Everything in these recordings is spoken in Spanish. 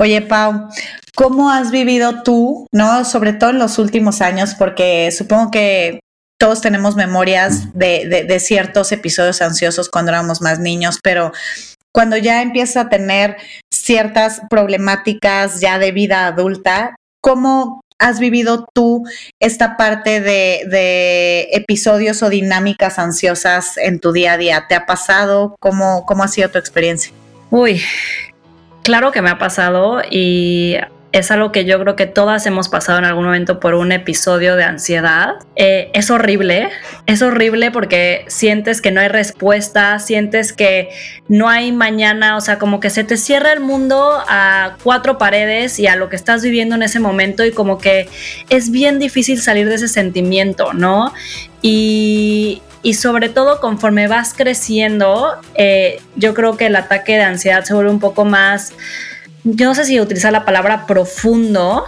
Oye, Pau, ¿cómo has vivido tú, no? Sobre todo en los últimos años, porque supongo que todos tenemos memorias de, de, ciertos episodios ansiosos cuando éramos más niños, pero cuando ya empieza a tener ciertas problemáticas ya de vida adulta, ¿cómo has vivido tú esta parte de, de, episodios o dinámicas ansiosas en tu día a día? ¿Te ha pasado? ¿Cómo, cómo ha sido tu experiencia? Uy, claro que me ha pasado y es algo que yo creo que todas hemos pasado en algún momento por un episodio de ansiedad. Eh, es horrible, es horrible porque sientes que no hay respuesta, sientes que no hay mañana, o sea, como que se te cierra el mundo a cuatro paredes y a lo que estás viviendo en ese momento y como que es bien difícil salir de ese sentimiento, ¿no? Y, y sobre todo conforme vas creciendo, eh, yo creo que el ataque de ansiedad se vuelve un poco más yo no sé si utilizar la palabra profundo,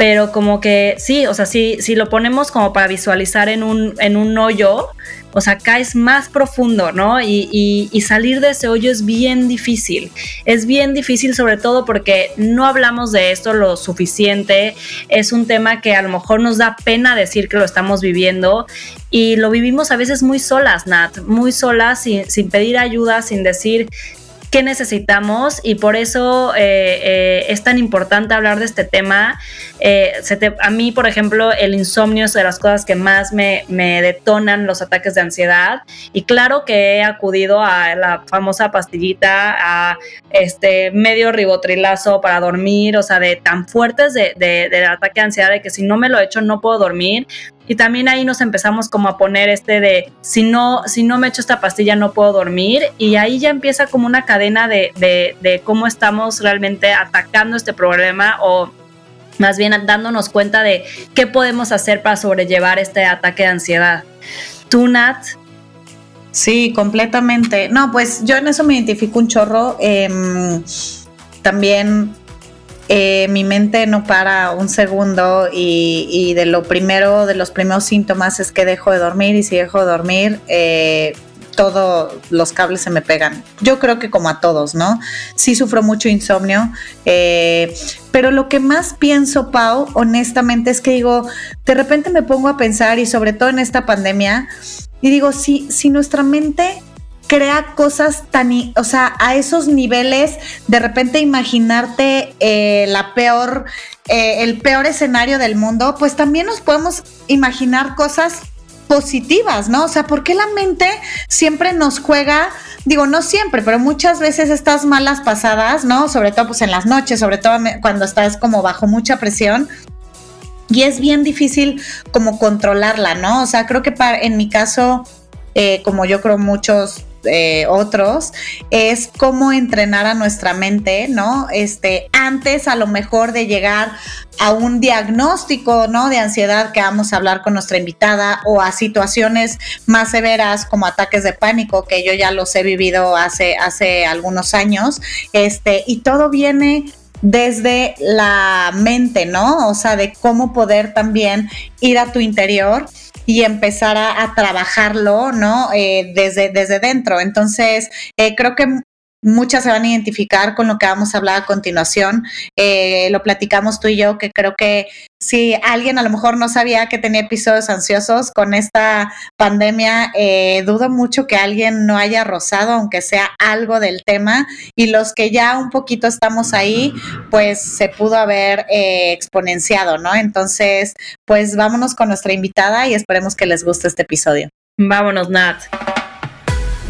pero como que sí, o sea, si, si lo ponemos como para visualizar en un, en un hoyo, o sea, caes más profundo, ¿no? Y, y, salir de ese hoyo es bien difícil. Es bien difícil sobre todo porque no hablamos de esto lo suficiente. Es un tema que a lo mejor nos da pena decir que lo estamos viviendo y lo vivimos a veces muy solas, Nat, muy solas, sin, sin pedir ayuda, sin decir qué necesitamos y por eso eh, eh, es tan importante hablar de este tema. Eh, a mí, por ejemplo, el insomnio es de las cosas que más me, me, detonan los ataques de ansiedad y claro que he acudido a la famosa pastillita, a este medio ribotrilazo para dormir, o sea, de tan fuertes de, de, del ataque de ansiedad de que si no me lo he hecho no puedo dormir y también ahí nos empezamos como a poner este de si no, si no me echo esta pastilla no puedo dormir y ahí ya empieza como una cadena de, de, cómo estamos realmente atacando este problema o más bien dándonos cuenta de qué podemos hacer para sobrellevar este ataque de ansiedad. ¿Tú, Nat? Sí, completamente. No, pues yo en eso me identifico un chorro. Em, también eh, mi mente no para un segundo y, de lo primero, de los primeros síntomas es que dejo de dormir y si dejo de dormir, eh, todos los cables se me pegan. Yo creo que como a todos, ¿no? Sí sufro mucho insomnio, eh, pero lo que más pienso, Pau, honestamente, es que digo, de repente me pongo a pensar y sobre todo en esta pandemia, y digo, si, si nuestra mente crea cosas tan, o sea, a esos niveles, de repente imaginarte eh, la peor, eh, el peor escenario del mundo, pues también nos podemos imaginar cosas positivas, ¿no? O sea, ¿por qué la mente siempre nos juega, digo, no siempre, pero muchas veces estas malas pasadas, ¿no? Sobre todo pues en las noches, sobre todo cuando estás como bajo mucha presión, y es bien difícil como controlarla, ¿no? O sea, creo que para, en mi caso, eh, como yo creo muchos eh, otros, es cómo entrenar a nuestra mente, ¿no? Este, antes a lo mejor de llegar a un diagnóstico, ¿no? De ansiedad que vamos a hablar con nuestra invitada o a situaciones más severas como ataques de pánico, que yo ya los he vivido hace, hace algunos años, este, y todo viene desde la mente, ¿no? O sea, de cómo poder también ir a tu interior y empezar a, trabajarlo, ¿no? Eh, desde, desde dentro. Entonces, eh, creo que muchas se van a identificar con lo que vamos a hablar a continuación. Eh, lo platicamos tú y yo, que creo que si alguien a lo mejor no sabía que tenía episodios ansiosos con esta pandemia, eh, dudo mucho que alguien no haya rozado, aunque sea algo del tema. Y los que ya un poquito estamos ahí, pues se pudo haber eh, exponenciado, ¿no? Entonces, pues vámonos con nuestra invitada y esperemos que les guste este episodio. Vámonos, Nat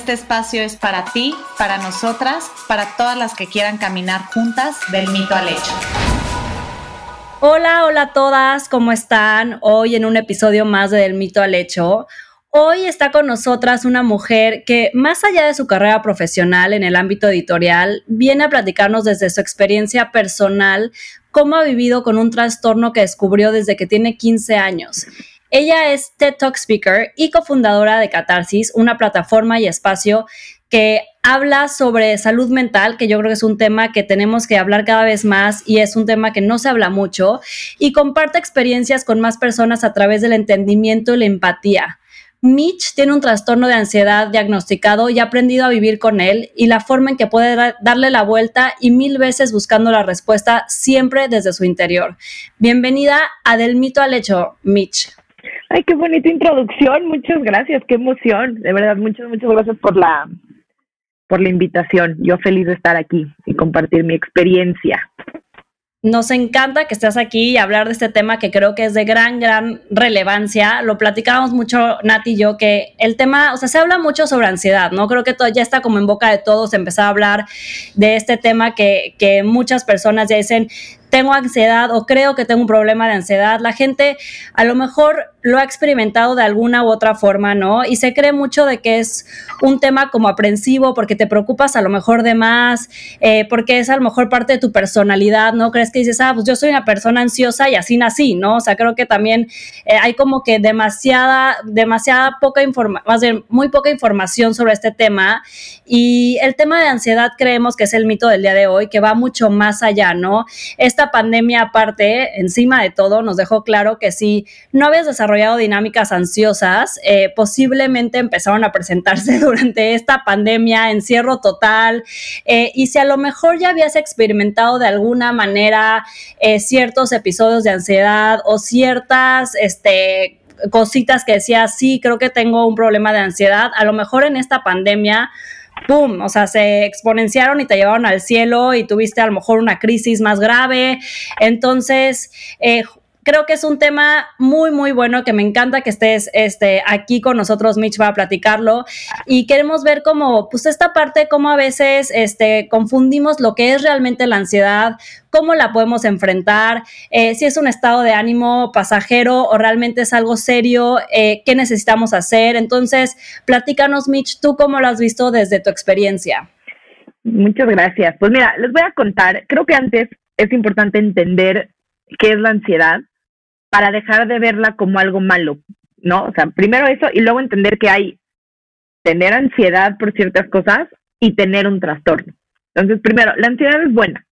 Este espacio es para ti, para nosotras, para todas las que quieran caminar juntas del mito al hecho. Hola, hola a todas, ¿cómo están? Hoy en un episodio más de Del mito al hecho. Hoy está con nosotras una mujer que, más allá de su carrera profesional en el ámbito editorial, viene a platicarnos desde su experiencia personal cómo ha vivido con un trastorno que descubrió desde que tiene 15 años. Ella es TED Talk Speaker y cofundadora de Catarsis, una plataforma y espacio que habla sobre salud mental, que yo creo que es un tema que tenemos que hablar cada vez más y es un tema que no se habla mucho, y comparte experiencias con más personas a través del entendimiento y la empatía. Mitch tiene un trastorno de ansiedad diagnosticado y ha aprendido a vivir con él y la forma en que puede darle la vuelta y mil veces buscando la respuesta siempre desde su interior. Bienvenida a Del Mito al Hecho, Mitch. Ay, qué bonita introducción, muchas gracias, qué emoción, de verdad, muchas, muchas gracias por la, por la invitación. Yo feliz de estar aquí y compartir mi experiencia. Nos encanta que estés aquí y hablar de este tema que creo que es de gran, gran relevancia. Lo platicábamos mucho, Nati y yo, que el tema, o sea, se habla mucho sobre ansiedad, ¿no? Creo que todo, ya está como en boca de todos empezar a hablar de este tema que, que muchas personas ya dicen, tengo ansiedad o creo que tengo un problema de ansiedad. La gente a lo mejor lo ha experimentado de alguna u otra forma, ¿no? Y se cree mucho de que es un tema como aprensivo porque te preocupas a lo mejor de más, eh, porque es a lo mejor parte de tu personalidad, ¿no? Crees que dices, ah, pues yo soy una persona ansiosa y así nací, ¿no? O sea, creo que también eh, hay como que demasiada, demasiada poca información, más bien muy poca información sobre este tema. Y el tema de ansiedad creemos que es el mito del día de hoy, que va mucho más allá, ¿no? Esta pandemia aparte, encima de todo, nos dejó claro que si no habías desarrollado dinámicas ansiosas, eh, posiblemente empezaron a presentarse durante esta pandemia, encierro total, eh, y si a lo mejor ya habías experimentado de alguna manera eh, ciertos episodios de ansiedad o ciertas, este, cositas que decías, sí, creo que tengo un problema de ansiedad, a lo mejor en esta pandemia ¡pum! O sea, se exponenciaron y te llevaron al cielo y tuviste a lo mejor una crisis más grave. Entonces, eh, creo que es un tema muy, muy bueno que me encanta que estés este, aquí con nosotros, Mitch, va a platicarlo. Y queremos ver cómo, pues esta parte, cómo a veces este, confundimos lo que es realmente la ansiedad, cómo la podemos enfrentar, eh, si es un estado de ánimo pasajero o realmente es algo serio, eh, qué necesitamos hacer. Entonces, platícanos, Mitch, tú cómo lo has visto desde tu experiencia. Muchas gracias. Pues mira, les voy a contar, creo que antes es importante entender qué es la ansiedad para dejar de verla como algo malo, ¿no? O sea, primero eso y luego entender que hay tener ansiedad por ciertas cosas y tener un trastorno. Entonces, primero, la ansiedad es buena.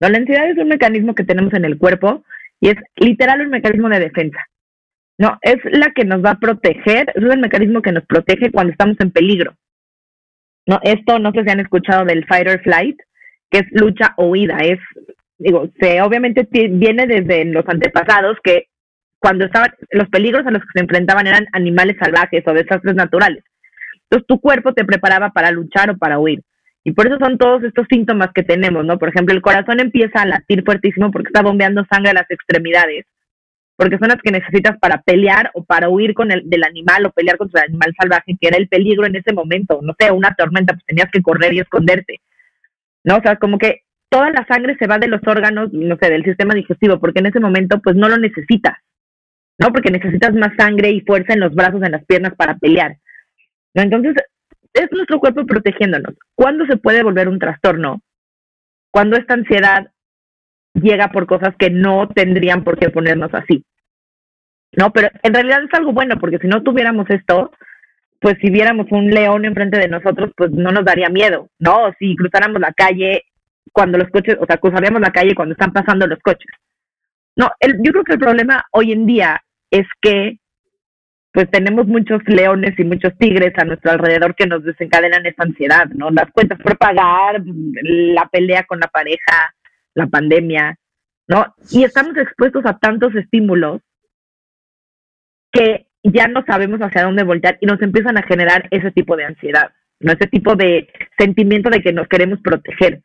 ¿no? La ansiedad es un mecanismo que tenemos en el cuerpo y es literal un mecanismo de defensa. No, es la que nos va a proteger, es el mecanismo que nos protege cuando estamos en peligro. No, esto no sé si han escuchado del fight or flight, que es lucha o huida, es digo, se obviamente viene desde los antepasados que cuando estaban, los peligros a los que se enfrentaban eran animales salvajes o desastres naturales. Entonces tu cuerpo te preparaba para luchar o para huir. Y por eso son todos estos síntomas que tenemos, ¿no? Por ejemplo, el corazón empieza a latir fuertísimo porque está bombeando sangre a las extremidades, porque son las que necesitas para pelear o para huir con el del animal o pelear contra el animal salvaje, que era el peligro en ese momento, no sé, una tormenta, pues tenías que correr y esconderte. ¿No? O sea, como que toda la sangre se va de los órganos, no sé, del sistema digestivo, porque en ese momento pues no lo necesitas, ¿no? Porque necesitas más sangre y fuerza en los brazos, en las piernas para pelear. Entonces, es nuestro cuerpo protegiéndonos. ¿Cuándo se puede volver un trastorno? Cuando esta ansiedad llega por cosas que no tendrían por qué ponernos así. No, pero en realidad es algo bueno, porque si no tuviéramos esto, pues si viéramos un león enfrente de nosotros, pues no nos daría miedo, ¿no? Si cruzáramos la calle cuando los coches, o sea, cruzaríamos la calle cuando están pasando los coches. No, el, yo creo que el problema hoy en día es que pues tenemos muchos leones y muchos tigres a nuestro alrededor que nos desencadenan esa ansiedad, ¿no? Las cuentas por pagar, la pelea con la pareja, la pandemia, ¿no? Y estamos expuestos a tantos estímulos que ya no sabemos hacia dónde voltear y nos empiezan a generar ese tipo de ansiedad, ¿no? Ese tipo de sentimiento de que nos queremos proteger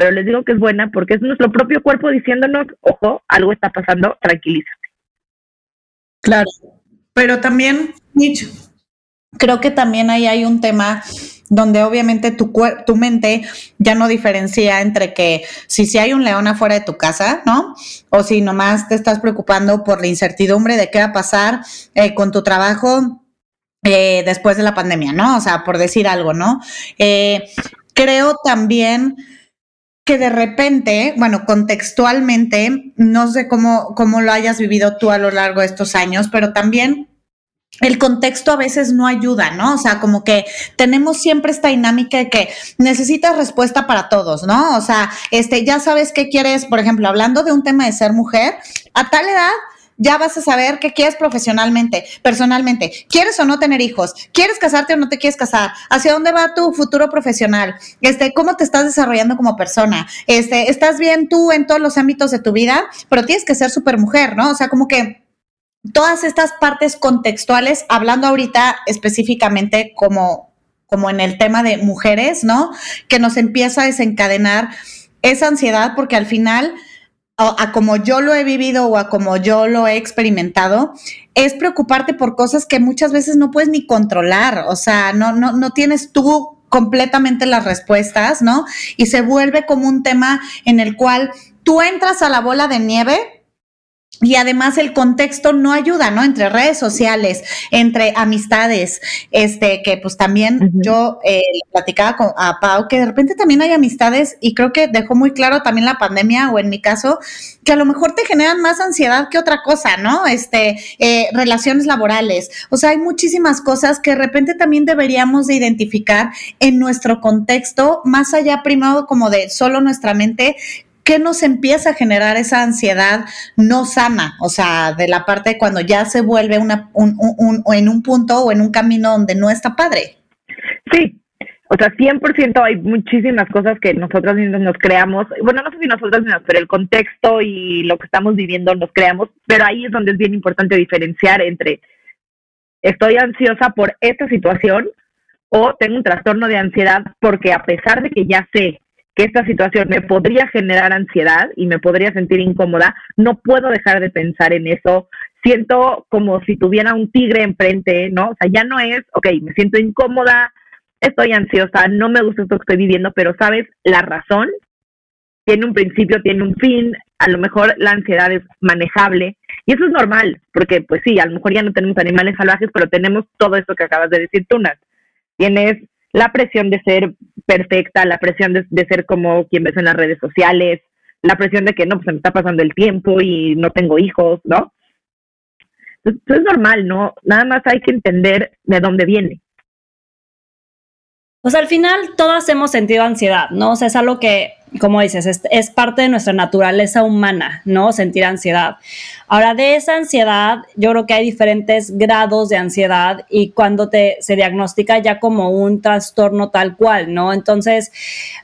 pero les digo que es buena porque es nuestro propio cuerpo diciéndonos, ojo, algo está pasando, tranquilízate. Claro, pero también, Mitch, creo que también ahí hay un tema donde obviamente tu, tu mente ya no diferencia entre que si, si hay un león afuera de tu casa, ¿no? O si nomás te estás preocupando por la incertidumbre de qué va a pasar eh, con tu trabajo eh, después de la pandemia, ¿no? O sea, por decir algo, ¿no? Eh, creo también que de repente, bueno, contextualmente, no sé cómo, cómo lo hayas vivido tú a lo largo de estos años, pero también el contexto a veces no ayuda, ¿no? O sea, como que tenemos siempre esta dinámica de que necesitas respuesta para todos, ¿no? O sea, este, ya sabes qué quieres, por ejemplo, hablando de un tema de ser mujer, a tal edad ya vas a saber qué quieres profesionalmente, personalmente. ¿Quieres o no tener hijos? ¿Quieres casarte o no te quieres casar? ¿Hacia dónde va tu futuro profesional? Este, ¿cómo te estás desarrollando como persona? Este, ¿estás bien tú en todos los ámbitos de tu vida? Pero tienes que ser súper mujer, ¿no? O sea, como que todas estas partes contextuales, hablando ahorita específicamente como, como en el tema de mujeres, ¿no? Que nos empieza a desencadenar esa ansiedad porque al final a, como yo lo he vivido o a como yo lo he experimentado, es preocuparte por cosas que muchas veces no puedes ni controlar, o sea, no, no, no tienes tú completamente las respuestas, ¿no? Y se vuelve como un tema en el cual tú entras a la bola de nieve y además el contexto no ayuda, ¿no? Entre redes sociales, entre amistades, este, que pues también yo eh, platicaba con, a Pau que de repente también hay amistades y creo que dejó muy claro también la pandemia o en mi caso, que a lo mejor te generan más ansiedad que otra cosa, ¿no? Este, eh, relaciones laborales. O sea, hay muchísimas cosas que de repente también deberíamos de identificar en nuestro contexto, más allá primado como de solo nuestra mente, ¿qué nos empieza a generar esa ansiedad no sana? O sea, de la parte de cuando ya se vuelve una, un, un, en un punto o en un camino donde no está padre. Sí, o sea, 100% hay muchísimas cosas que nosotros mismos nos creamos. Bueno, no sé si nosotros mismos, pero el contexto y lo que estamos viviendo nos creamos. Pero ahí es donde es bien importante diferenciar entre estoy ansiosa por esta situación o tengo un trastorno de ansiedad porque a pesar de que ya sé que esta situación me podría generar ansiedad y me podría sentir incómoda, no puedo dejar de pensar en eso. Siento como si tuviera un tigre enfrente, ¿no? O sea, ya no es, ok, me siento incómoda, estoy ansiosa, no me gusta esto que estoy viviendo, pero sabes, la razón tiene un principio, tiene un fin, a lo mejor la ansiedad es manejable y eso es normal, porque pues sí, a lo mejor ya no tenemos animales salvajes, pero tenemos todo esto que acabas de decir, Tunas. Tienes la presión de ser perfecta, la presión de, ser como quien ves en las redes sociales, la presión de que no, pues se me está pasando el tiempo y no tengo hijos, ¿no? Entonces, es normal, ¿no? Nada más hay que entender de dónde viene. Pues al final todas hemos sentido ansiedad, ¿no? O sea, es algo que, como dices, es, es parte de nuestra naturaleza humana, ¿no? Sentir ansiedad. Ahora, de esa ansiedad, yo creo que hay diferentes grados de ansiedad y cuando te, se diagnostica ya como un trastorno tal cual, ¿no? Entonces,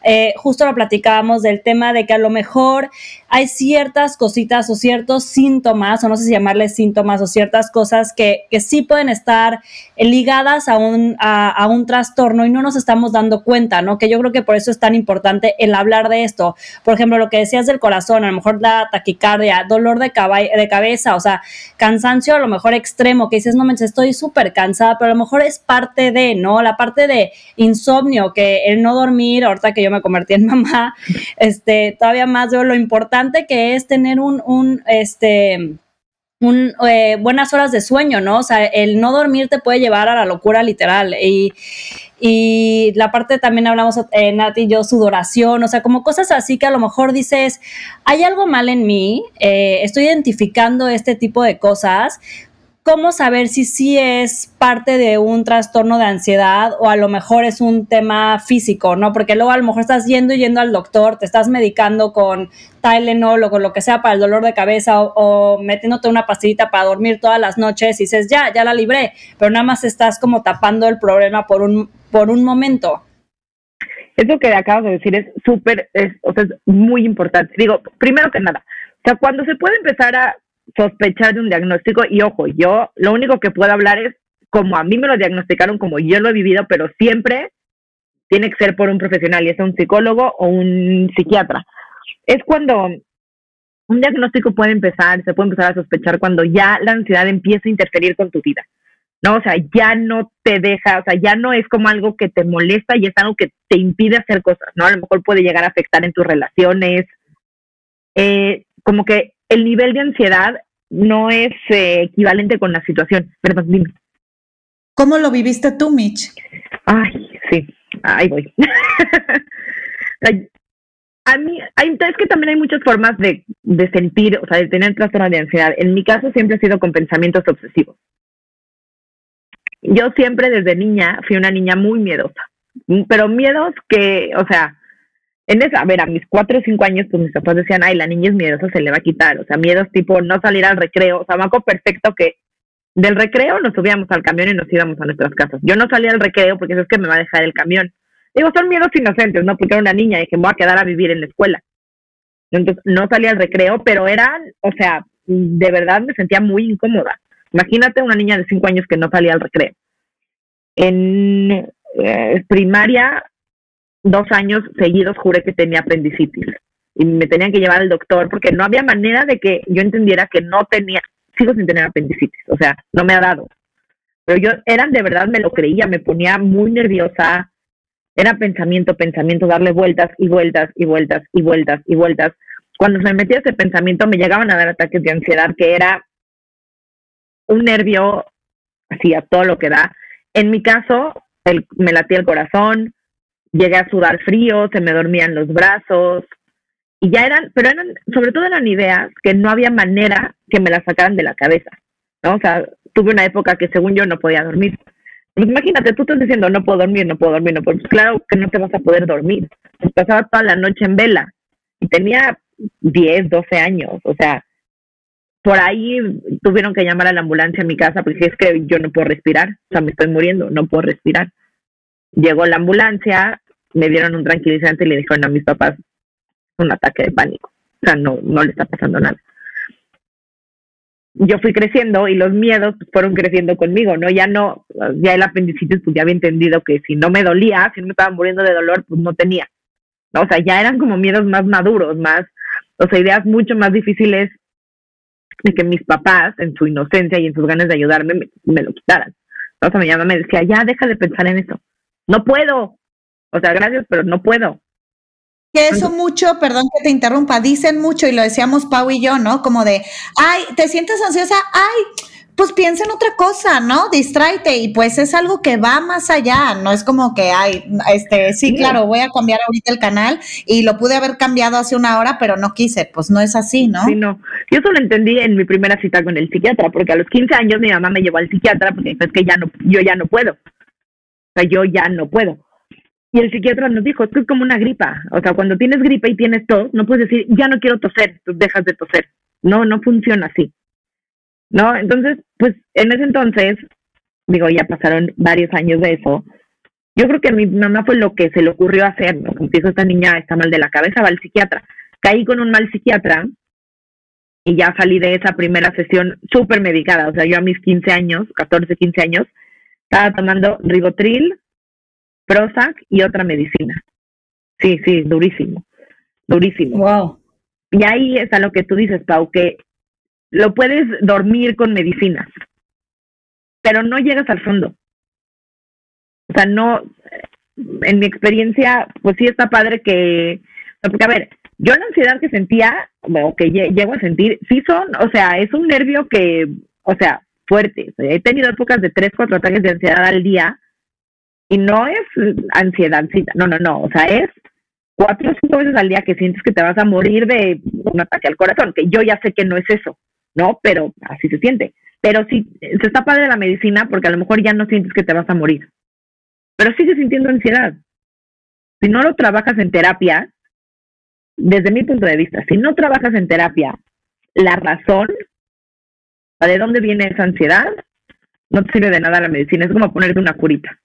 eh, justo lo platicábamos del tema de que a lo mejor hay ciertas cositas o ciertos síntomas, o no sé si llamarles síntomas, o ciertas cosas que, que sí pueden estar ligadas a un, a, un trastorno y no nos estamos dando cuenta, ¿no? Que yo creo que por eso es tan importante el hablar de esto. Por ejemplo, lo que decías del corazón, a lo mejor la taquicardia, dolor de, de cabeza, o sea, cansancio a lo mejor extremo, que dices, no manches, estoy súper cansada, pero a lo mejor es parte de, ¿no? La parte de insomnio, que el no dormir, ahorita que yo me convertí en mamá, este, todavía más veo lo importante que es tener un, un este, un, eh, buenas horas de sueño, ¿no? O sea, el no dormir te puede llevar a la locura literal. Y, y la parte también hablamos, eh, Nati y yo, sudoración, o sea, como cosas así que a lo mejor dices, hay algo mal en mí, eh, estoy identificando este tipo de cosas, cómo saber si sí es parte de un trastorno de ansiedad o a lo mejor es un tema físico, ¿no? Porque luego a lo mejor estás yendo y yendo al doctor, te estás medicando con Tylenol o con lo que sea para el dolor de cabeza o, metiéndote una pastillita para dormir todas las noches y dices, ya, ya la libré, pero nada más estás como tapando el problema por un, por un momento. Eso que acabas de decir es súper, o sea, es muy importante. Digo, primero que nada, o sea, cuando se puede empezar a sospechar de un diagnóstico y ojo, yo lo único que puedo hablar es como a mí me lo diagnosticaron, como yo lo he vivido, pero siempre tiene que ser por un profesional, ya sea un psicólogo o un psiquiatra. Es cuando un diagnóstico puede empezar, se puede empezar a sospechar cuando ya la ansiedad empieza a interferir con tu vida. ¿no? O sea, ya no te deja, o sea, ya no es como algo que te molesta y es algo que te impide hacer cosas, ¿no? A lo mejor puede llegar a afectar en tus relaciones. Eh, como que el nivel de ansiedad no es eh, equivalente con la situación. Perdón, dime. ¿Cómo lo viviste tú, Mitch? Ay, sí, ahí voy. a mí, hay, es que también hay muchas formas de, de sentir, o sea, de tener trastorno de ansiedad. En mi caso siempre ha sido con pensamientos obsesivos. Yo siempre desde niña fui una niña muy miedosa, pero miedos que, o sea, en esa, a ver, a mis cuatro o cinco años, pues mis papás decían, ay, la niña es miedosa, se le va a quitar. O sea, miedos tipo no salir al recreo. O sea, me perfecto que del recreo nos subíamos al camión y nos íbamos a nuestras casas. Yo no salía al recreo porque eso es que me va a dejar el camión. Digo, son miedos inocentes, ¿no? Porque era una niña y que me voy a quedar a vivir en la escuela. Entonces, no salía al recreo, pero eran, o sea, de verdad me sentía muy incómoda. Imagínate una niña de cinco años que no salía al recreo. En eh, primaria, dos años seguidos juré que tenía apendicitis y me tenían que llevar al doctor porque no había manera de que yo entendiera que no tenía, sigo sin tener apendicitis, o sea, no me ha dado. Pero yo eran de verdad, me lo creía, me ponía muy nerviosa, era pensamiento, pensamiento, darle vueltas y vueltas y vueltas y vueltas y vueltas. Cuando me metía ese pensamiento me llegaban a dar ataques de ansiedad que era un nervio así a todo lo que da. En mi caso, el, me latía el corazón, llegué a sudar frío, se me dormían los brazos y ya eran, pero eran, sobre todo eran ideas que no había manera que me las sacaran de la cabeza, ¿no? O sea, tuve una época que según yo no podía dormir. Pues imagínate, tú estás diciendo no puedo dormir, no puedo dormir, no puedo. Pues claro que no te vas a poder dormir. Pues pasaba toda la noche en vela y tenía 10, 12 años, o sea, por ahí tuvieron que llamar a la ambulancia a mi casa porque es que yo no puedo respirar, o sea, me estoy muriendo, no puedo respirar. Llegó la ambulancia, me dieron un tranquilizante y le dijeron a mis papás un ataque de pánico. O sea, no, no le está pasando nada. Yo fui creciendo y los miedos pues, fueron creciendo conmigo, ¿no? Ya no, ya el apendicitis, pues ya había entendido que si no me dolía, si no me estaba muriendo de dolor, pues no tenía. ¿no? O sea, ya eran como miedos más maduros, más, o sea, ideas mucho más difíciles de que mis papás, en su inocencia y en sus ganas de ayudarme, me, lo quitaran. O sea, mi mamá me decía, ya deja de pensar en eso. No puedo, o sea, gracias, pero no puedo. Que eso mucho, perdón que te interrumpa, dicen mucho y lo decíamos Pau y yo, ¿no? Como de, ay, ¿te sientes ansiosa? Ay, pues piensa en otra cosa, ¿no? Distráete y pues es algo que va más allá, no es como que, ay, este, sí, claro, voy a cambiar ahorita el canal y lo pude haber cambiado hace una hora, pero no quise, pues no es así, ¿no? Sí, no. Yo solo entendí en mi primera cita con el psiquiatra, porque a los 15 años mi mamá me llevó al psiquiatra porque es que ya no, yo ya no puedo. Sea, yo ya no puedo. Y el psiquiatra nos dijo, esto es como una gripa. O sea, cuando tienes gripa y tienes tos, no puedes decir, ya no quiero toser, dejas de toser. No, no funciona así. ¿No? Entonces, pues en ese entonces, digo, ya pasaron varios años de eso. Yo creo que a mi mamá fue lo que se le ocurrió hacer, ¿no? Esta niña está mal de la cabeza, va al psiquiatra. Caí con un mal psiquiatra y ya salí de esa primera sesión súper medicada. O sea, yo a mis 15 años, 14, 15 años, estaba tomando ribotril, Prozac y otra medicina. Sí, sí, durísimo, durísimo. Wow. Y ahí está lo que tú dices, Pau, que lo puedes dormir con medicinas, pero no llegas al fondo. O sea, no, en mi experiencia, pues sí está padre que, porque a ver, yo la ansiedad que sentía, o que llego a sentir, sí son, o sea, es un nervio que, o sea, fuerte. he tenido épocas de tres, cuatro ataques de ansiedad al día y no es ansiedad, no, no, no, o sea, es cuatro o cinco veces al día que sientes que te vas a morir de un ataque al corazón, que yo ya sé que no es eso, ¿no? Pero así se siente. Pero sí, se está padre la medicina porque a lo mejor ya no sientes que te vas a morir. Pero sigues sintiendo ansiedad. Si no lo trabajas en terapia, desde mi punto de vista, si no trabajas en terapia, la razón de dónde viene esa ansiedad, no te sirve de nada la medicina. Es como ponerte una curita.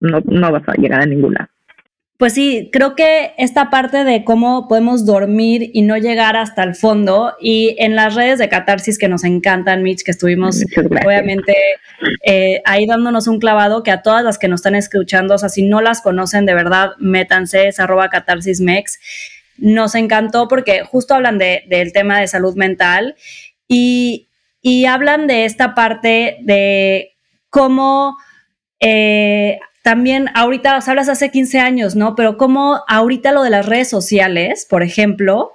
No, no vas a llegar a ninguna. Pues sí, creo que esta parte de cómo podemos dormir y no llegar hasta el fondo y en las redes de catarsis que nos encantan, Mitch, que estuvimos obviamente eh, ahí dándonos un clavado, que a todas las que nos están escuchando, o sea, si no las conocen de verdad, métanse, es arroba catarsismex. Nos encantó porque justo hablan de, del tema de salud mental y, y hablan de esta parte de cómo... Eh, también ahorita, os hablas hace 15 años, ¿no? Pero como ahorita lo de las redes sociales, por ejemplo,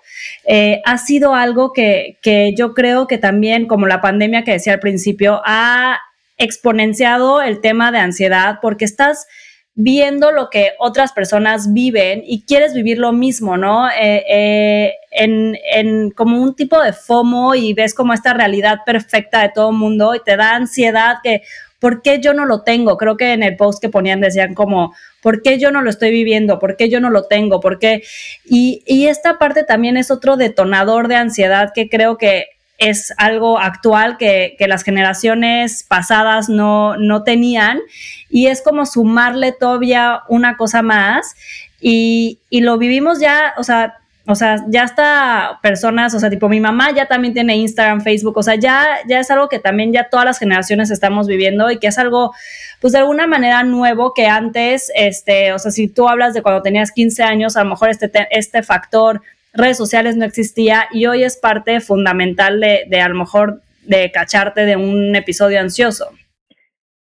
eh, ha sido algo que, que yo creo que también, como la pandemia que decía al principio, ha exponenciado el tema de ansiedad porque estás viendo lo que otras personas viven y quieres vivir lo mismo, ¿no? Eh, eh, en, en, como un tipo de FOMO y ves como esta realidad perfecta de todo el mundo y te da ansiedad que, ¿por qué yo no lo tengo? Creo que en el post que ponían decían como, ¿por qué yo no lo estoy viviendo? ¿Por qué yo no lo tengo? ¿Por qué? Y, y esta parte también es otro detonador de ansiedad que creo que es algo actual que, las generaciones pasadas no, no, tenían y es como sumarle todavía una cosa más y, y, lo vivimos ya, o sea, o sea, ya está personas, o sea, tipo mi mamá ya también tiene Instagram, Facebook, o sea, ya, ya es algo que también ya todas las generaciones estamos viviendo y que es algo, pues de alguna manera nuevo que antes, este, o sea, si tú hablas de cuando tenías 15 años, a lo mejor este, este factor redes sociales no existía y hoy es parte fundamental de, de a lo mejor de cacharte de un episodio ansioso.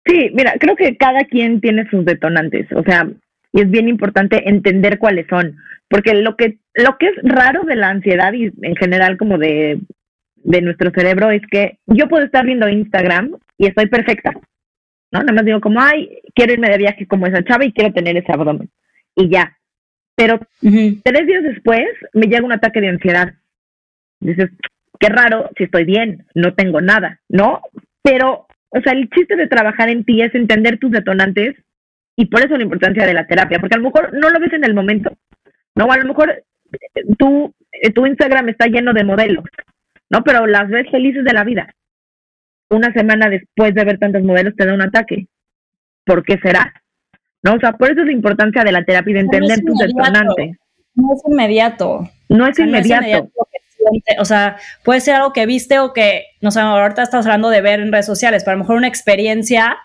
Sí, mira, creo que cada quien tiene sus detonantes, o sea, y es bien importante entender cuáles son, porque lo que lo que es raro de la ansiedad y en general como de, de nuestro cerebro es que yo puedo estar viendo Instagram y estoy perfecta, ¿no? Nada más digo como, ay, quiero irme de viaje como esa chava y quiero tener ese abdomen. Y ya, pero tres días después me llega un ataque de ansiedad. Dices, qué raro si estoy bien, no tengo nada, ¿no? Pero, o sea, el chiste de trabajar en ti es entender tus detonantes y por eso la importancia de la terapia, porque a lo mejor no lo ves en el momento, ¿no? a lo mejor eh, tú, eh, tu Instagram está lleno de modelos, ¿no? Pero las ves felices de la vida. Una semana después de ver tantos modelos te da un ataque. ¿Por qué será? ¿No? O sea, por eso es la importancia de la terapia de entender tus detonantes. No es inmediato. No es inmediato. o sea, puede ser algo que viste o que, no sé, ahorita estás hablando de ver en redes sociales, pero a lo mejor una experiencia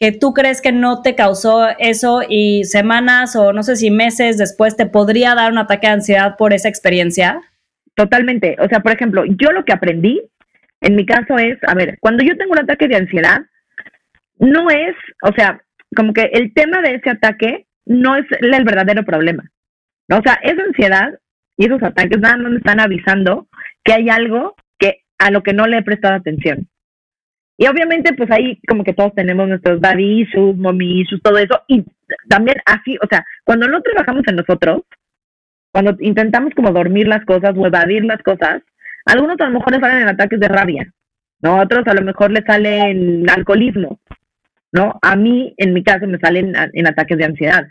que tú crees que no te causó eso y semanas o no sé si meses después te podría dar un ataque de ansiedad por esa experiencia. Totalmente. O sea, por ejemplo, yo lo que aprendí en mi caso es, a ver, cuando yo tengo un ataque de ansiedad, no es, o sea, como que el tema de ese ataque no es el verdadero problema. O sea, esa ansiedad y esos ataques nada más me están avisando que hay algo que a lo que no le he prestado atención. Y obviamente, pues ahí como que todos tenemos nuestros daddy issues, mommy issues, todo eso. Y también así, o sea, cuando no trabajamos en nosotros, cuando intentamos como dormir las cosas o evadir las cosas, algunos a lo mejor les salen en ataques de rabia, ¿no? Otros a lo mejor les salen alcoholismo, ¿no? A mí, en mi caso, me salen en ataques de ansiedad.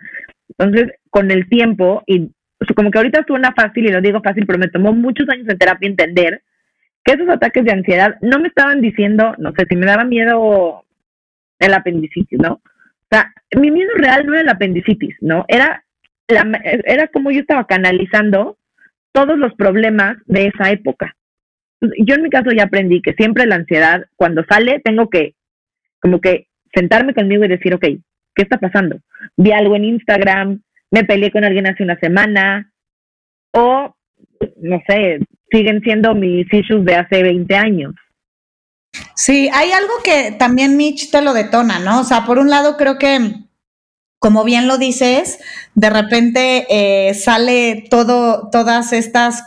Entonces, con el tiempo, y como que ahorita suena fácil y lo digo fácil, pero me tomó muchos años en terapia entender que esos ataques de ansiedad no me estaban diciendo, no sé, si me daba miedo el apendicitis, ¿no? O sea, mi miedo real no era el apendicitis, ¿no? Era, la, era como yo estaba canalizando todos los problemas de esa época. Yo en mi caso ya aprendí que siempre la ansiedad, cuando sale, tengo que como que sentarme conmigo y decir, ok, ¿qué está pasando? Vi algo en Instagram, me peleé con alguien hace una semana, o, no sé, siguen siendo mis issues de hace 20 años. Sí, hay algo que también Mitch te lo detona, ¿no? O sea, por un lado creo que, como bien lo dices, de repente eh, sale todo, todas estas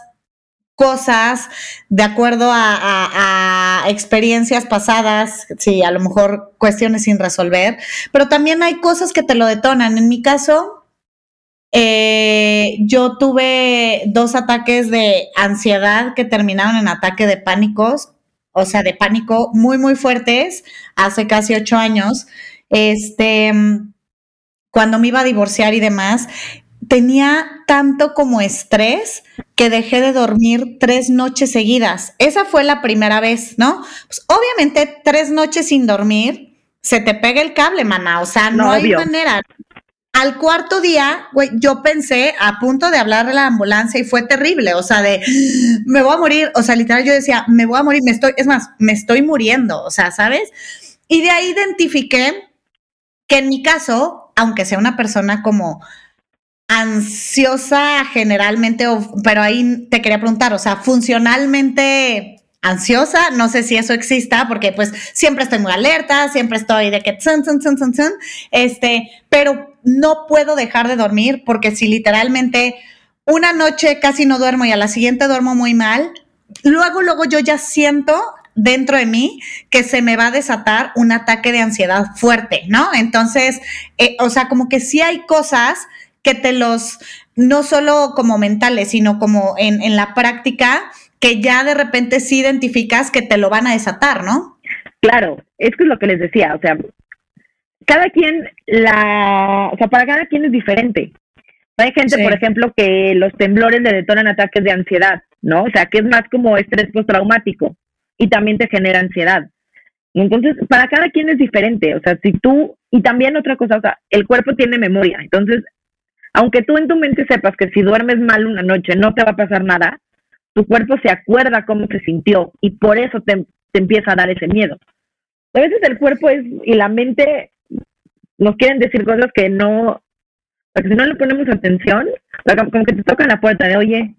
cosas de acuerdo a, experiencias pasadas, sí, a lo mejor cuestiones sin resolver, pero también hay cosas que te lo detonan. En mi caso, eh, yo tuve dos ataques de ansiedad que terminaron en ataque de pánicos, o sea, de pánico muy, muy fuertes, hace casi ocho años. Este, cuando me iba a divorciar y demás, tenía tanto como estrés que dejé de dormir tres noches seguidas. Esa fue la primera vez, ¿no? Pues obviamente tres noches sin dormir, se te pega el cable, mana, o sea, no, hay manera. Al cuarto día, güey, yo pensé a punto de hablar de la ambulancia y fue terrible, o sea, de me voy a morir, o sea, literal yo decía, me voy a morir, me estoy, es más, me estoy muriendo, o sea, ¿sabes? Y de ahí identifiqué que en mi caso, aunque sea una persona como ansiosa generalmente, pero ahí te quería preguntar, o sea, funcionalmente ansiosa, no sé si eso exista, porque pues siempre estoy muy alerta, siempre estoy de que este, pero no puedo dejar de dormir porque si literalmente una noche casi no duermo y a la siguiente duermo muy mal, luego, luego yo ya siento dentro de mí que se me va a desatar un ataque de ansiedad fuerte, ¿no? Entonces, eh, o sea, como que sí hay cosas que te los, no solo como mentales, sino como en, en la práctica, que ya de repente sí identificas que te lo van a desatar, ¿no? Claro, es que es lo que les decía, o sea, cada quien, la, o sea, para cada quien es diferente. Hay gente, por ejemplo, que los temblores le detonan ataques de ansiedad, ¿no? O sea, que es más como estrés postraumático y también te genera ansiedad. Entonces, para cada quien es diferente. O sea, si tú, y también otra cosa, o sea, el cuerpo tiene memoria. Entonces, aunque tú en tu mente sepas que si duermes mal una noche no te va a pasar nada, tu cuerpo se acuerda cómo se sintió y por eso te, te empieza a dar ese miedo. A veces el cuerpo es, y la mente nos quieren decir cosas que no, porque si no le ponemos atención, como que te tocan la puerta de, oye,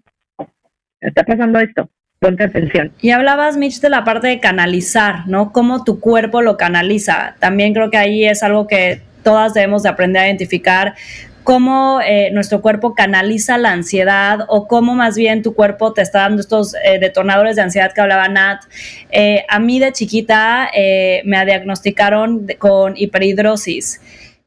está pasando esto, ponte atención. Y hablabas, Mitch, de la parte de canalizar, ¿no? Cómo tu cuerpo lo canaliza. También creo que ahí es algo que todas debemos de aprender a identificar cómo eh, nuestro cuerpo canaliza la ansiedad o cómo más bien tu cuerpo te está dando estos eh, detonadores de ansiedad que hablaba Nat. Eh, a mí de chiquita me diagnosticaron con hiperhidrosis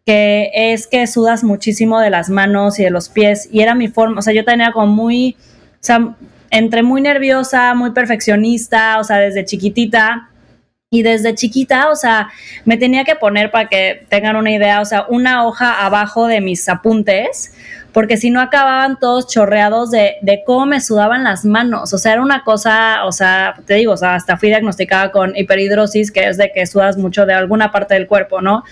que es que sudas muchísimo de las manos y de los pies y era mi forma, o sea, yo tenía como muy, o sea, entre muy nerviosa, muy perfeccionista, o sea, desde chiquitita. Y desde chiquita, o sea, me tenía que poner para que tengan una idea, o sea, una hoja abajo de mis apuntes, porque si no acababan todos chorreados de, de, cómo me sudaban las manos. O sea, era una cosa, o sea, te digo, o sea, hasta fui diagnosticada con hiperhidrosis, que es de que sudas mucho de alguna parte del cuerpo, ¿no?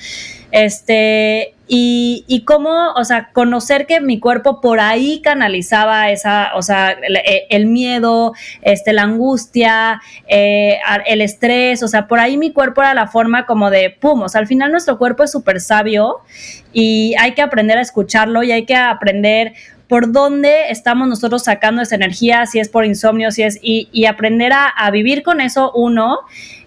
Este, y, y cómo, o sea, conocer que mi cuerpo por ahí canalizaba esa, o sea, e, el, miedo, este, la angustia, eh, el estrés, o sea, por ahí mi cuerpo era la forma como de, pum, o sea, al final nuestro cuerpo es súper sabio y hay que aprender a escucharlo y hay que aprender por dónde estamos nosotros sacando esa energía, si es por insomnio, si es, y, y aprender a vivir con eso uno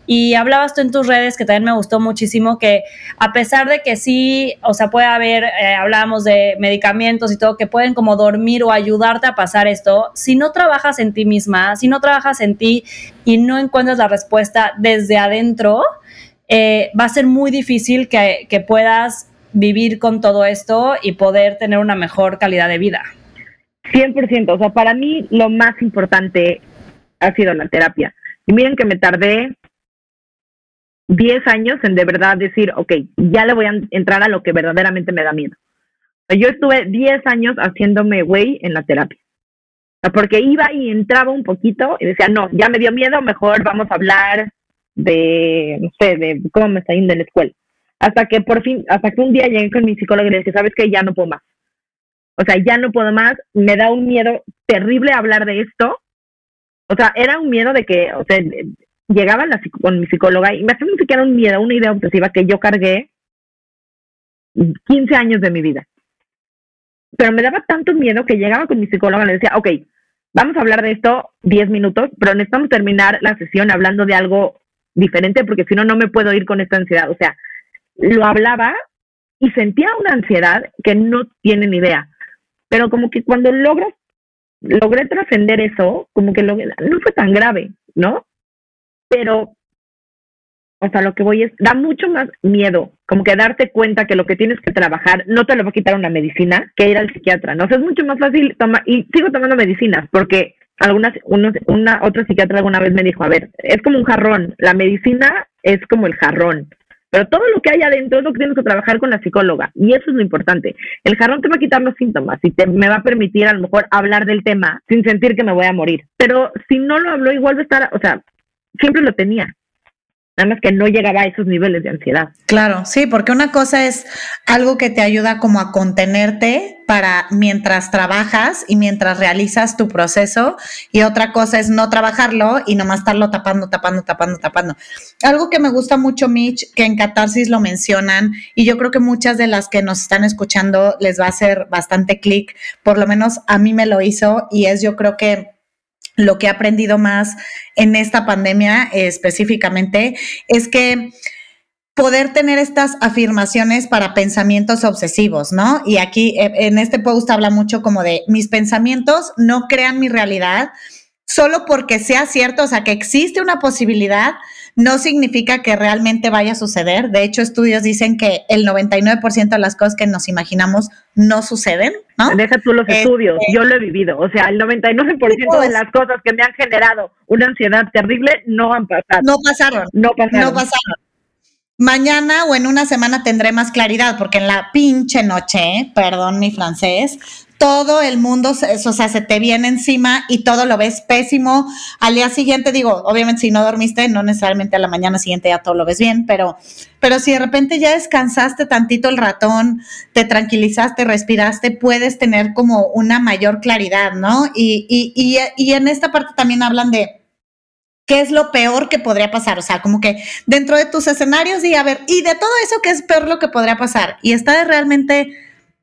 y hablabas tú en tus redes, que también me gustó muchísimo, que a pesar de que sí, o sea, puede haber, eh, hablábamos de medicamentos y todo, que pueden como dormir o ayudarte a pasar esto, si no trabajas en ti misma, si no trabajas en ti y no encuentras la respuesta desde adentro, eh, va a ser muy difícil que, que puedas vivir con todo esto y poder tener una mejor calidad de vida. 100%, o sea, para mí lo más importante ha sido la terapia. Y miren que me tardé 10 años en de verdad decir, ok, ya le voy a entrar a lo que verdaderamente me da miedo. Yo estuve 10 años haciéndome güey en la terapia. Porque iba y entraba un poquito y decía, no, ya me dio miedo, mejor vamos a hablar de, no sé, de cómo me está yendo en la escuela. Hasta que por fin, hasta que un día llegué con mi psicóloga y le dije, ¿sabes qué? Ya no puedo más. O sea, ya no puedo más, me da un miedo terrible hablar de esto. O sea, era un miedo de que, o sea, llegaba la, con mi psicóloga y me hacía ni siquiera un miedo, una idea obsesiva que yo cargué 15 años de mi vida. Pero me daba tanto miedo que llegaba con mi psicóloga y le decía, ok, vamos a hablar de esto 10 minutos, pero necesitamos terminar la sesión hablando de algo diferente porque si no, no me puedo ir con esta ansiedad. O sea, lo hablaba y sentía una ansiedad que no tienen idea. Pero como que cuando logras, logré trascender eso, como que no fue tan grave, ¿no? Pero, o sea, lo que voy es, da mucho más miedo, como que darte cuenta que lo que tienes que trabajar no te lo va a quitar una medicina que ir al psiquiatra, ¿no? O sea, es mucho más fácil tomar, y sigo tomando medicinas, porque algunas, unos, una, otra psiquiatra alguna vez me dijo, a ver, es como un jarrón, la medicina es como el jarrón, pero todo lo que hay adentro es lo que tienes que trabajar con la psicóloga. Y eso es lo importante. El jarrón te va a quitar los síntomas y te, me va a permitir a lo mejor hablar del tema sin sentir que me voy a morir. Pero si no lo hablo, igual va a estar, o sea, siempre lo tenía. Nada más que no llegaba a esos niveles de ansiedad. Claro, sí, porque una cosa es algo que te ayuda como a contenerte para mientras trabajas y mientras realizas tu proceso y otra cosa es no trabajarlo y nomás estarlo tapando, tapando, tapando, tapando. Algo que me gusta mucho, Mitch, que en Catarsis lo mencionan y yo creo que muchas de las que nos están escuchando les va a hacer bastante clic, por lo menos a mí me lo hizo y es yo creo que lo que he aprendido más en esta pandemia específicamente es que poder tener estas afirmaciones para pensamientos obsesivos, ¿no? Y aquí eh, en este post habla mucho como de mis pensamientos no crean mi realidad, solo porque sea cierto, o sea, que existe una posibilidad, no significa que realmente vaya a suceder. De hecho, estudios dicen que el 99% de las cosas que nos imaginamos no suceden, ¿no? Deja tú los este, estudios, yo lo he vivido. O sea, el 99% de las cosas que me han generado una ansiedad terrible no han pasado. No pasaron. No pasaron. No pasaron. Mañana o en una semana tendré más claridad, porque en la pinche noche, perdón mi francés, todo el mundo, o sea, se te viene encima y todo lo ves pésimo. Al día siguiente, digo, obviamente si no dormiste, no necesariamente a la mañana siguiente ya todo lo ves bien, pero, pero si de repente ya descansaste tantito el ratón, te tranquilizaste, respiraste, puedes tener como una mayor claridad, ¿no? Y, y, y, y en esta parte también hablan de ¿Qué es lo peor que podría pasar? O sea, como que dentro de tus escenarios y a ver, y de todo eso, ¿qué es peor lo que podría pasar? Y está realmente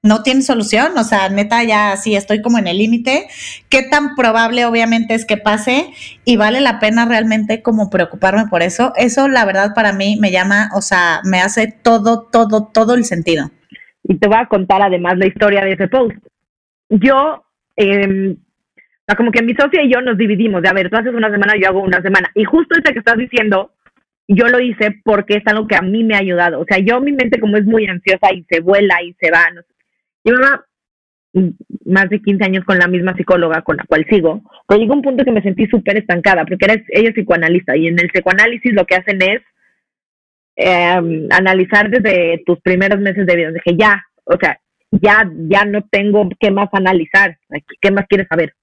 no tiene solución, o sea, neta ya sí estoy como en el límite. ¿Qué tan probable obviamente es que pase y vale la pena realmente como preocuparme por eso? Eso la verdad para mí me llama, o sea, me hace todo, todo, todo el sentido. Y te voy a contar además la historia de ese post. Yo sea, como que mi socia y yo nos dividimos, de a ver, tú haces una semana, yo hago una semana. Y justo ese que estás diciendo, yo lo hice porque es algo que a mí me ha ayudado. O sea, yo mi mente como es muy ansiosa y se vuela y se va, no sé. Llevaba más de 15 años con la misma psicóloga con la cual sigo, pero llegó un punto que me sentí súper estancada, porque era, ella es psicoanalista y en el psicoanálisis lo que hacen es em, analizar desde tus primeros meses de vida. Dije, ya, o sea, ya, ya no tengo qué más analizar, qué más quieres saber.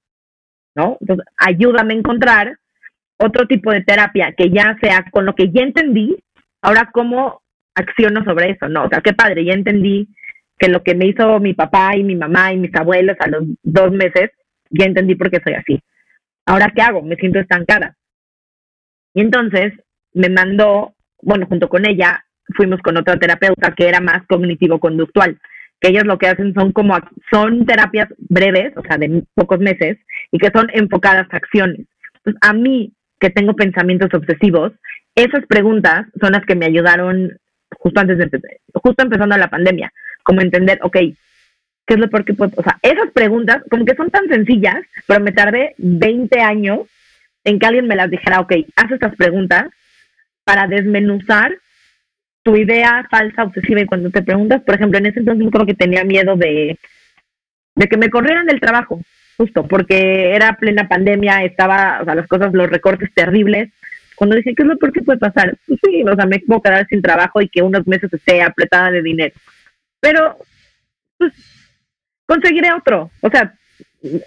¿no? Entonces, ayúdame a encontrar otro tipo de terapia que ya sea con lo que ya entendí, ahora cómo acciono sobre eso, ¿no? O sea, qué padre, ya entendí que lo que me hizo mi papá y mi mamá y mis abuelos a los dos meses, ya entendí por qué soy así. Ahora, ¿qué hago? Me siento estancada. Y entonces me mandó, bueno, junto con ella, fuimos con otra terapeuta que era más cognitivo-conductual que ellos lo que hacen son como, son terapias breves, o sea, de pocos meses, y que son enfocadas a acciones. Entonces, a mí, que tengo pensamientos obsesivos, esas preguntas son las que me ayudaron justo antes de justo empezando la pandemia, como entender, ok, ¿qué es lo peor que puedo? O sea, esas preguntas, como que son tan sencillas, pero me tardé 20 años en que alguien me las dijera, ok, haz estas preguntas para desmenuzar tu idea falsa, obsesiva, y cuando te preguntas, por ejemplo, en ese entonces creo que tenía miedo de, de que me corrieran del trabajo, justo, porque era plena pandemia, estaba, o sea, las cosas, los recortes terribles. Cuando dije, ¿qué es lo peor que puede pasar? Sí, o sea, me puedo quedar sin trabajo y que unos meses esté apretada de dinero. Pero, pues, conseguiré otro. O sea,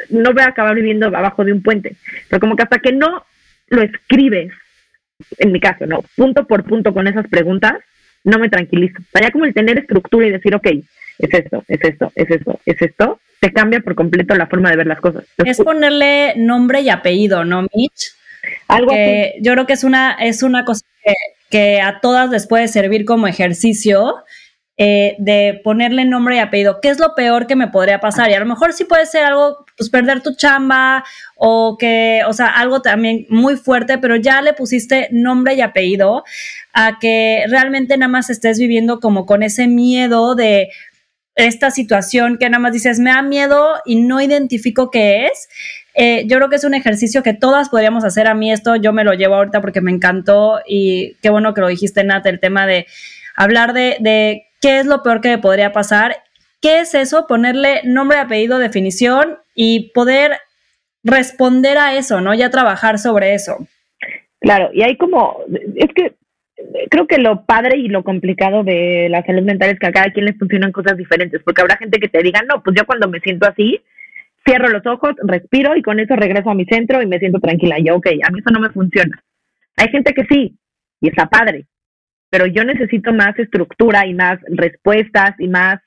no voy a acabar viviendo abajo de un puente. Pero como que hasta que no lo escribes, en mi caso, ¿no? Punto por punto con esas preguntas, no me tranquilizo. Vaya como el tener estructura y decir, ok, es esto, es esto, es esto, es esto, te cambia por completo la forma de ver las cosas. es ponerle nombre y apellido, ¿no, Mitch? Algo así. Yo creo que es una, es una cosa que, a todas les puede servir como ejercicio. Eh, de ponerle nombre y apellido, ¿qué es lo peor que me podría pasar? Y a lo mejor sí puede ser algo, pues perder tu chamba o que, o sea, algo también muy fuerte, pero ya le pusiste nombre y apellido a que realmente nada más estés viviendo como con ese miedo de esta situación que nada más dices, me da miedo y no identifico qué es. Eh, yo creo que es un ejercicio que todas podríamos hacer. A mí esto yo me lo llevo ahorita porque me encantó y qué bueno que lo dijiste, Nat, el tema de hablar de, de qué es lo peor que me podría pasar. ¿Qué es eso? Ponerle nombre, apellido, definición y poder responder a eso, ¿no? Ya trabajar sobre eso. Claro, y hay como, es que creo que lo padre y lo complicado de la salud mental es que a cada quien le funcionan cosas diferentes, porque habrá gente que te diga, no, pues yo cuando me siento así, cierro los ojos, respiro y con eso regreso a mi centro y me siento tranquila. Y yo, ok, a mí eso no me funciona. Hay gente que sí, y está padre, pero yo necesito más estructura y más respuestas y más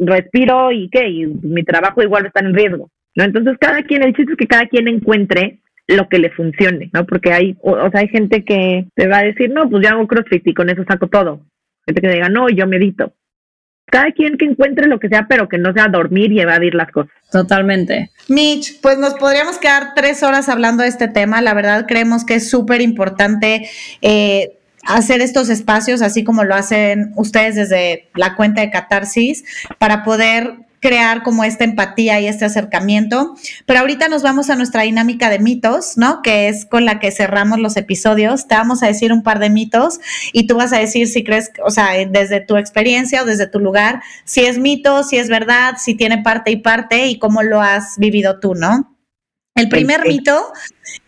respiro y qué, y mi trabajo igual está en riesgo, ¿no? Entonces cada quien, el chiste es que cada quien encuentre lo que le funcione, ¿no? Porque hay, o, sea, hay gente que te va a decir, no, pues yo hago CrossFit y con eso saco todo. Gente que diga, no, yo medito. Cada quien que encuentre lo que sea, pero que no sea dormir y evadir las cosas. Totalmente. Mitch, pues nos podríamos quedar tres horas hablando de este tema. La verdad creemos que es súper importante eh, hacer estos espacios, así como lo hacen ustedes desde la cuenta de Catarsis, para poder crear como esta empatía y este acercamiento. Pero ahorita nos vamos a nuestra dinámica de mitos, ¿no? Que es con la que cerramos los episodios. Te vamos a decir un par de mitos y tú vas a decir si crees, o sea, desde tu experiencia o desde tu lugar, si es mito, si es verdad, si tiene parte y parte y cómo lo has vivido tú, ¿no? El primer mito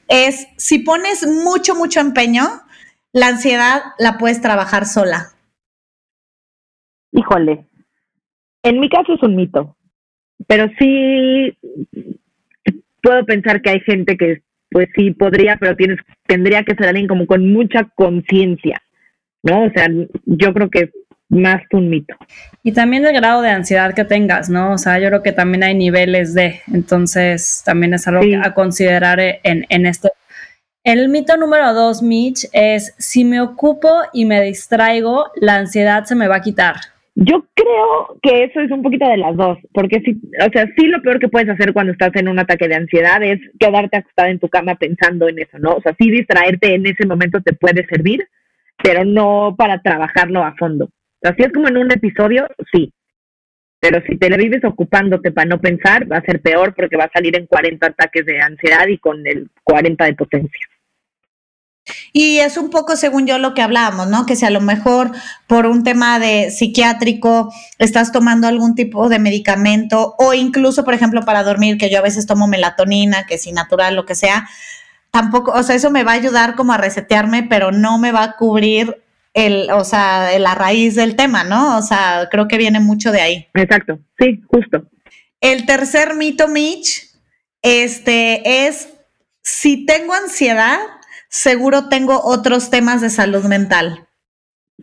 es si pones mucho, mucho empeño, la ansiedad la puedes trabajar sola. Híjole, en mi caso es un mito, pero sí puedo pensar que hay gente que pues sí podría, pero tienes, tendría que ser alguien como con mucha conciencia, ¿no? O sea, yo creo que más que un mito. Y también el grado de ansiedad que tengas, ¿no? O sea, yo creo que también hay niveles de, entonces también es algo a considerar en, en este. El mito número dos, Mitch, es si me ocupo y me distraigo, la ansiedad se me va a quitar. Yo creo que eso es un poquito de las dos, porque sí, o sea, sí lo peor que puedes hacer cuando estás en un ataque de ansiedad es quedarte acostada en tu cama pensando en eso, ¿no? O sea, sí distraerte en ese momento te puede servir, pero no para trabajarlo a fondo. O sea, si es como en un episodio, sí. Pero si te vives ocupándote para no pensar, va a ser peor porque va a salir en 40 ataques de ansiedad y con el 40 de potencia. Y es un poco según yo lo que hablábamos, ¿no? Que si a lo mejor por un tema de psiquiátrico estás tomando algún tipo de medicamento o incluso, por ejemplo, para dormir, que yo a veces tomo melatonina, que si natural, lo que sea, tampoco, o sea, eso me va a ayudar como a resetearme, pero no me va a cubrir el, o sea, la raíz del tema, ¿no? O sea, creo que viene mucho de ahí. Exacto, sí, justo. El tercer mito, Mitch, este es, si tengo ansiedad, seguro tengo otros temas de salud mental.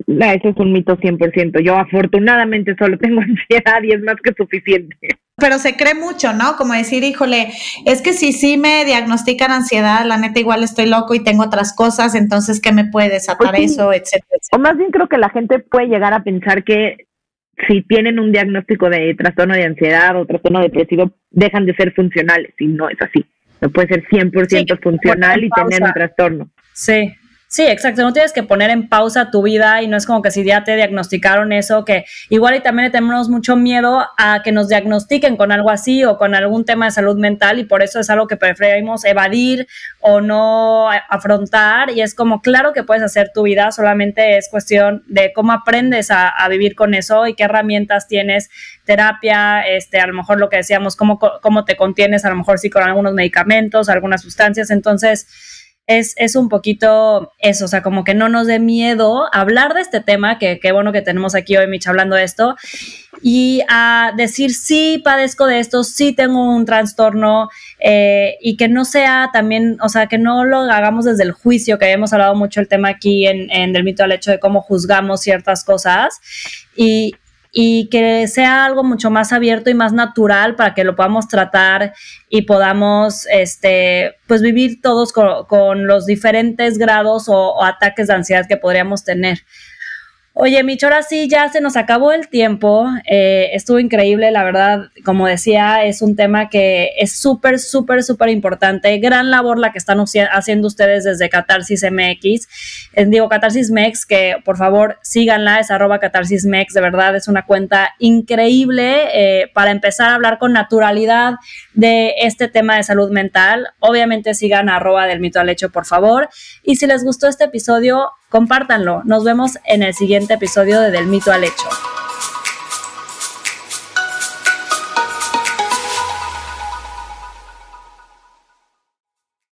No, eso es un mito 100%. Yo afortunadamente solo tengo ansiedad y es más que suficiente. Pero se cree mucho, ¿no? Como decir, híjole, es que si sí me diagnostican ansiedad, la neta igual estoy loco y tengo otras cosas, entonces, ¿qué me puede desatar pues eso, etcétera, O más bien creo que la gente puede llegar a pensar que si tienen un diagnóstico de trastorno de ansiedad o trastorno depresivo, dejan de ser funcionales y no es así. No puede ser 100% funcional y tener un trastorno. Sí, Sí, exacto. No tienes que poner en pausa tu vida y no es como que si ya te diagnosticaron eso, que igual y también tenemos mucho miedo a que nos diagnostiquen con algo así o con algún tema de salud mental y por eso es algo que preferimos evadir o no afrontar. Y es como, claro que puedes hacer tu vida, solamente es cuestión de cómo aprendes a, a vivir con eso y qué herramientas tienes, terapia, este, a lo mejor lo que decíamos, cómo, cómo te contienes, a lo mejor sí con algunos medicamentos, algunas sustancias. Entonces, es, es, un poquito eso, o sea, como que no nos dé miedo hablar de este tema, que qué bueno que tenemos aquí hoy, Mitch, hablando de esto, y a decir, sí, padezco de esto, sí tengo un trastorno, eh, y que no sea también, o sea, que no lo hagamos desde el juicio, que hemos hablado mucho el tema aquí en, en el mito al hecho de cómo juzgamos ciertas cosas, y, y que sea algo mucho más abierto y más natural para que lo podamos tratar y podamos este pues vivir todos con, los diferentes grados o, ataques de ansiedad que podríamos tener. Oye, Micho, ahora sí, ya se nos acabó el tiempo. Eh, estuvo increíble, la verdad. Como decía, es un tema que es súper, súper, súper importante. Gran labor la que están haciendo ustedes desde Catarsis MX. Eh, digo, Catarsis MEX, que por favor síganla, es arroba Catarsis. De verdad, es una cuenta increíble eh, para empezar a hablar con naturalidad de este tema de salud mental. Obviamente sigan arroba del mito al hecho, por favor. Y si les gustó este episodio, compártanlo. Nos vemos en el siguiente episodio de Del mito al hecho.